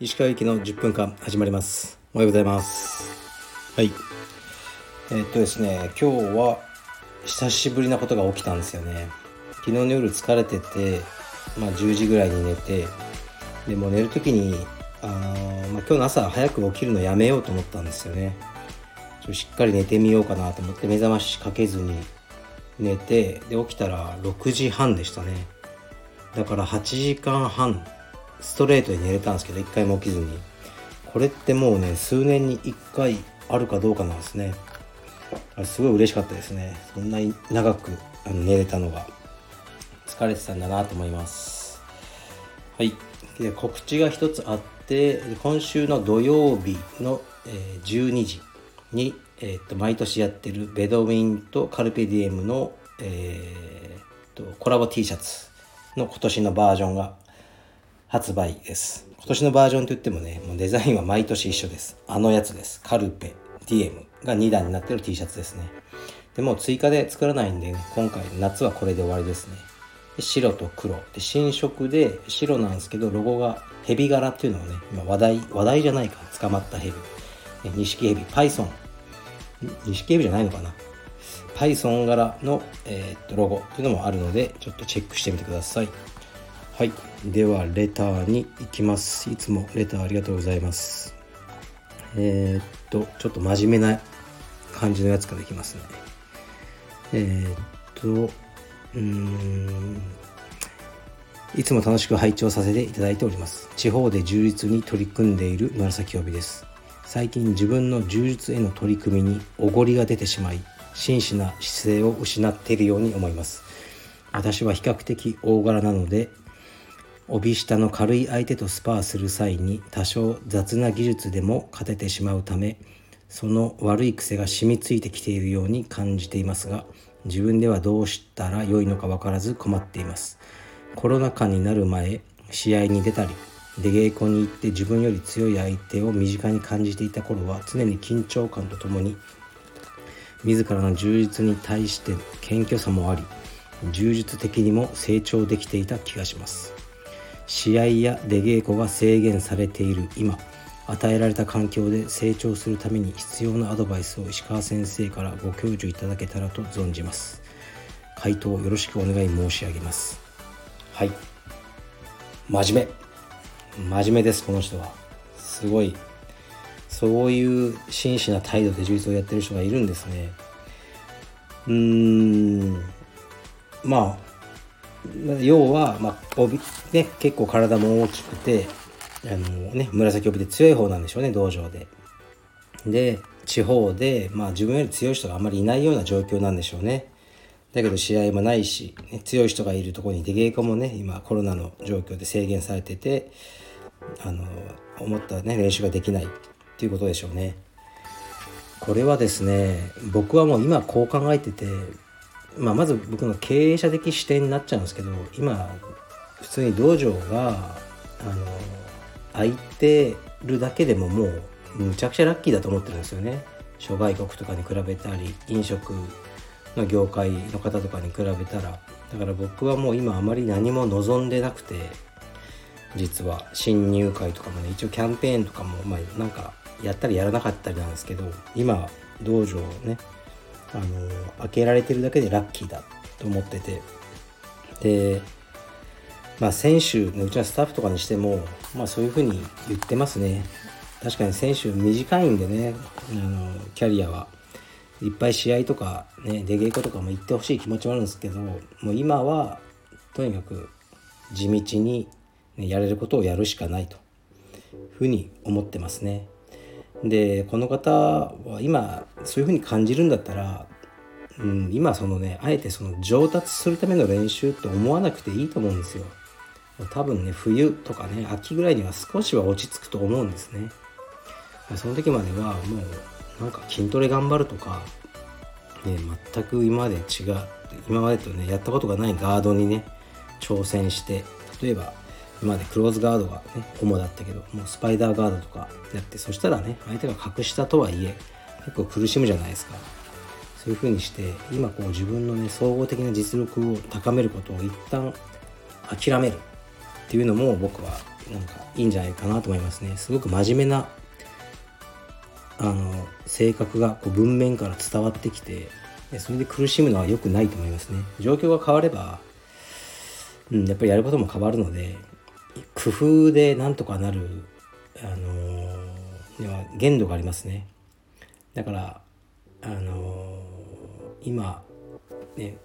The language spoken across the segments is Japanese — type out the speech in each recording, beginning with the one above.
石川行きの10分間始まります。おはようございます。はい。えー、っとですね今日は久しぶりなことが起きたんですよね。昨日の夜疲れててまあ10時ぐらいに寝てでも寝る時にあの、まあ、今日の朝早く起きるのやめようと思ったんですよね。ちょしっかり寝てみようかなと思って目覚ましかけずに寝てで起きたら6時半でしたね。だから8時間半ストレートで寝れたんですけど一回も起きずに。これってもうね数年に1回あるかどうかなんですね。すごい嬉しかったですね。そんなに長くあの寝れたのが。疲れてたんだなと思います。はい。で告知が一つあって今週の土曜日の、え、12時。に、えー、っと毎年やってるベドウィンとカルペディエムの、えー、とコラボ T シャツの今年のバージョンが発売です。今年のバージョンといってもね、もうデザインは毎年一緒です。あのやつです。カルペ、DM が2段になってる T シャツですね。でも追加で作らないんで、ね今回夏はこれで終わりですね。で白と黒。で、新色で白なんですけど、ロゴがヘビ柄っていうのがね、今話題、話題じゃないか。捕まったヘビ。錦ヘビ、Python。錦ヘビじゃないのかな。Python 柄の、えー、っとロゴっていうのもあるので、ちょっとチェックしてみてください。はい。では、レターに行きます。いつもレターありがとうございます。えー、っと、ちょっと真面目な感じのやつからいきますね。えー、っと、うーん、いつも楽しく拝聴させていただいております。地方で充実に取り組んでいる紫帯です。最近自分の充実への取り組みにおごりが出てしまい、真摯な姿勢を失っているように思います。私は比較的大柄なので帯下の軽い相手とスパーする際に多少雑な技術でも勝ててしまうためその悪い癖が染みついてきているように感じていますが自分ではどうしたら良いのか分からず困っていますコロナ禍になる前試合に出たり出稽古に行って自分より強い相手を身近に感じていた頃は常に緊張感とともに自らの充実に対して謙虚さもあり充実的にも成長できていた気がします。試合や出稽古が制限されている今与えられた環境で成長するために必要なアドバイスを石川先生からご教授いただけたらと存じます。回答よろしくお願い申し上げます。はい。真面目。真面目ですこの人はすごいそういう真摯な態度で充実をやってる人がいるんですねうーんまあ要は、まあ、帯、ね、結構体も大きくて、あのね、紫帯で強い方なんでしょうね、道場で。で、地方で、まあ自分より強い人があんまりいないような状況なんでしょうね。だけど試合もないし、ね、強い人がいるところに出稽古もね、今コロナの状況で制限されてて、あの、思ったね、練習ができないっていうことでしょうね。これはですね、僕はもう今こう考えてて、まあ、まず僕の経営者的視点になっちゃうんですけど今普通に道場があの空いてるだけでももうむちゃくちゃラッキーだと思ってるんですよね諸外国とかに比べたり飲食の業界の方とかに比べたらだから僕はもう今あまり何も望んでなくて実は新入会とかもね一応キャンペーンとかもまあなんかやったりやらなかったりなんですけど今道場をねあの開けられてるだけでラッキーだと思ってて。でまあ選手のうちのスタッフとかにしてもまあそういうふうに言ってますね。確かに選手短いんでねあのキャリアは。いっぱい試合とかね出稽古とかも行ってほしい気持ちはあるんですけどもう今はとにかく地道に、ね、やれることをやるしかないとふうに思ってますね。でこの方は今そういうふうに感じるんだったら、うん、今そのねあえてその上達するための練習って思わなくていいと思うんですよ多分ね冬とかね秋ぐらいには少しは落ち着くと思うんですねその時まではもうなんか筋トレ頑張るとか、ね、全く今まで違う今までとねやったことがないガードにね挑戦して例えば今までクローズガードがね主だったけどもうスパイダーガードとかやってそしたらね相手が格下とはいえ結構苦しむじゃないですか。そういうふうにして今こう自分のね総合的な実力を高めることを一旦諦める。っていうのも僕はなんかいいんじゃないかなと思いますね。すごく真面目なあの性格がこう文面から伝わってきてそれで苦しむのは良くないと思いますね。状況が変われば、うん、やっぱりやることも変わるので工夫でなんとかなるあのには限度がありますねだからあの今ね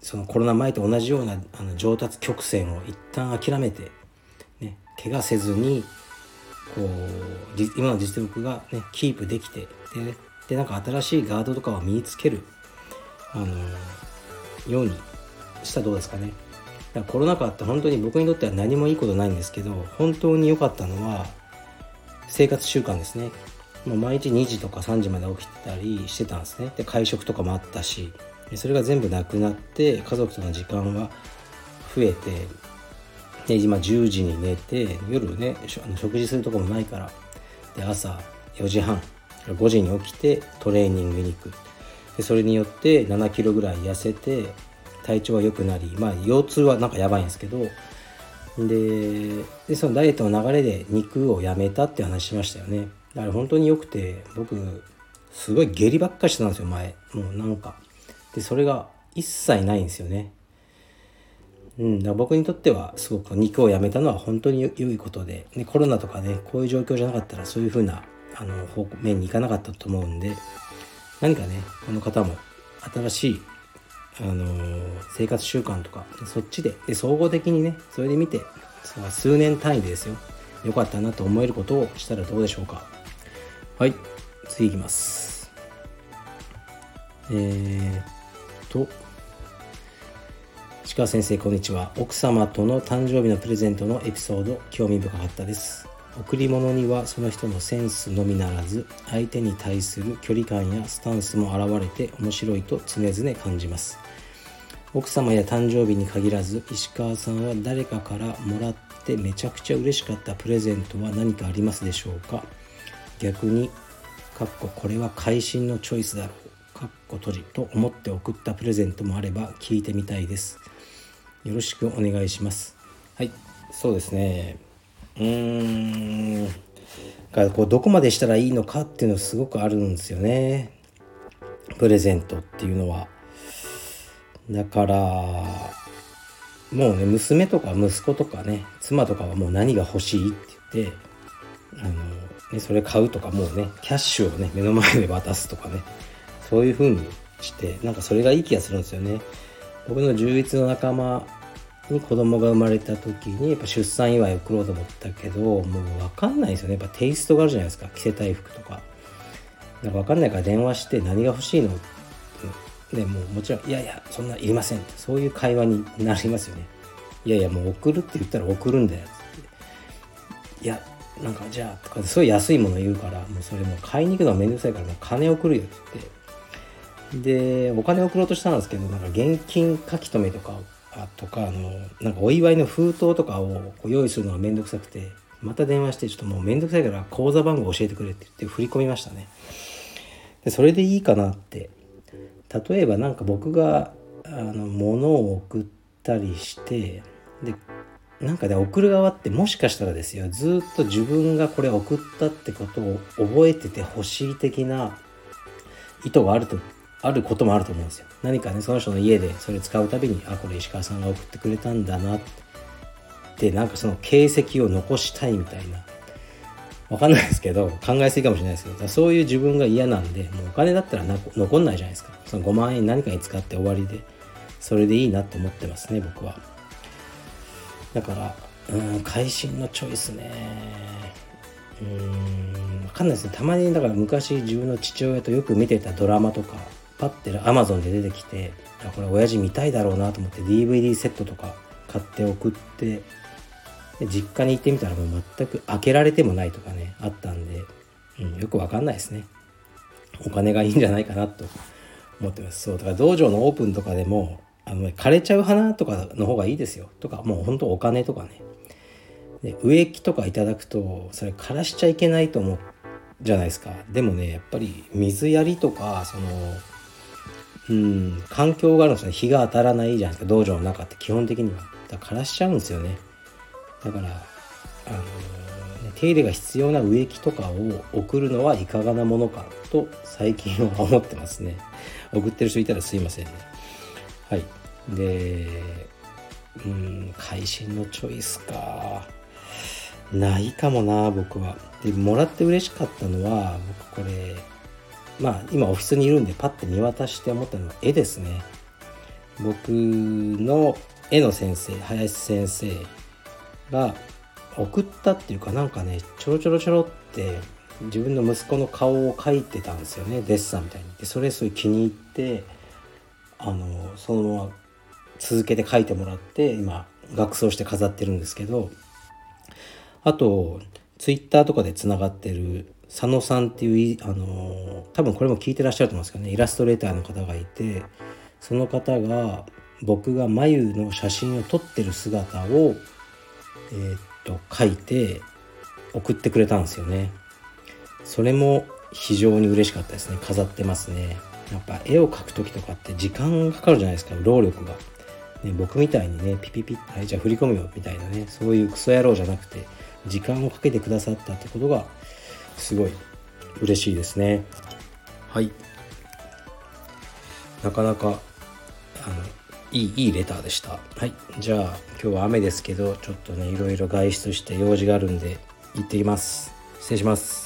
そのコロナ前と同じようなあの上達曲線を一旦諦めて、ね、怪我せずにこう今の実力が、ね、キープできてででなんか新しいガードとかを身につける、あのようにしたらどうですかね。だからコロナ禍って本当に僕にとっては何もいいことないんですけど本当に良かったのは生活習慣ですね。もう毎日2時とか3時まで起きたりしてたんですね。で会食とかもあったしそれが全部なくなって家族との時間は増えてで今10時に寝て夜ね食事するとこもないからで朝4時半5時に起きてトレーニングに行くでそれによって7キロぐらい痩せて体調は良くなりまあ腰痛はなんかやばいんですけどででそのダイエットの流れで肉をやめたって話しましたよね。だから本当に良くて僕すごい下痢ばっかしてたんですよ前。もうなんか。でそれが一切ないんですよね。うん、だ僕にとってはすごく肉をやめたのは本当に良いことで、ね、コロナとかねこういう状況じゃなかったらそういうふうなあの方面に行かなかったと思うんで何かねこの方も新しい、あの、生活習慣とかそっちで。で総合的にねそれで見て数年単位でですよ。良かったなと思えることをしたらどうでしょうか。はい。次いきます。えー、っと。石川先生こんにちは。奥様との誕生日のプレゼントのエピソード興味深かったです。贈り物にはその人のセンスのみならず相手に対する距離感やスタンスも現れて面白いと常々感じます。奥様や誕生日に限らず石川さんは誰かからもらってめちゃくちゃ嬉しかったプレゼントは何かありますでしょうか？逆にかっここれは会心のチョイスだろうかっこ閉じと思って送ったプレゼントもあれば聞いてみたいです。よろしくお願いします。はいそうですね。うーん。がこうどこまでしたらいいのかっていうのすごくあるんですよね。プレゼントっていうのは。だからもうね娘とか息子とかね妻とかはもう何が欲しいって言ってあの、ね、それ買うとかもうねキャッシュをね目の前で渡すとかねそういう風にしてなんかそれがいい気がするんですよね。僕の充実の仲間に子供が生まれた時にやっぱ出産祝いを送ろうと思ったけどもう分かんないですよね。やっぱテイストがあるじゃないですか。着せたい服とか。なんか分かんないから電話して何が欲しいの？って。でもうもちろんいやいやそんないりませんって。そういう会話になりますよね。いやいやもう送るって言ったら送るんだよ。っていやなんかじゃあとかすごい安いもの言うからもうそれもう買いに行くのはめんどくさいからもう金送るよって言って。でお金送ろうとしたんですけどなんか現金書き留めとかとかあのなんかお祝いの封筒とかを用意するのがめんどくさくてまた電話してちょっともうめんどくさいから口座番号教えてくれって言って振り込みましたね。でそれでいいかなって。例えば何か僕があの物を送ったりしてでなんかね送る側ってもしかしたらですよずっと自分がこれ送ったってことを覚えててほしい的な意図があるとあることもあると思うんですよ。何かねその人の家でそれ使うたびにあこれ石川さんが送ってくれたんだなって。なんかその形跡を残したいみたいな。わかんないですけど考えすぎかもしれないですけど。そういう自分が嫌なんでもうお金だったら残んないじゃないですか。その5万円何かに使って終わりで。それでいいなと思ってますね僕は。だからうん会心のチョイスね。うんわかんないですね。たまにだから昔自分の父親とよく見てたドラマとかパッてアマゾンで出てきてあこれ親父見たいだろうなと思って DVD セットとか買って送ってで実家に行ってみたらもう全く開けられてもないとかねあったんで、うん、よくわかんないですね。お金がいいんじゃないかなと思ってます。そうだから道場のオープンとかでもあの枯れちゃう花とかの方がいいですよ。とかもうほんとお金とかね。で植木とかいただくとそれ枯らしちゃいけないと思うじゃないですか。でもねやっぱり水やりとかそのうん。環境があるんですね。日が当たらないじゃないですか道場の中って基本的には。だから枯らしちゃうんですよね。だからあの手入れが必要な植木とかを送るのはいかがなものかと最近は思ってますね。送ってる人いたらすいませんね。はい。でうん会心のチョイスか。ないかもな僕は。でもらって嬉しかったのは僕これまあ今オフィスにいるんでパッて見渡して思ったのは絵ですね。僕の絵の先生林先生が送ったっていうかなんかねちょろちょろちょろって自分の息子の顔を描いてたんですよね。デッサンみたいに。でそれすごい気に入ってあのそのまま続けて描いてもらって今額装して飾ってるんですけどあとツイッターとかでつながってる佐野さんっていうあの多分これも聞いてらっしゃると思うんですけどねイラストレーターの方がいてその方が僕が眉の写真を撮ってる姿をえー、っと書いて送ってくれたんですよね。それも非常に嬉しかったですね。飾ってますね。やっぱ絵を描く時とかって時間かかるじゃないですか。労力が、ね、僕みたいにねピピピッはいじゃあ振り込むよみたいなねそういうクソ野郎じゃなくて時間をかけてくださったってことがすごい嬉しいですね。はい。なかなかあのいいいいレターでした。はい。じゃあ今日は雨ですけどちょっとねいろいろ外出して用事があるんで行ってきます。失礼します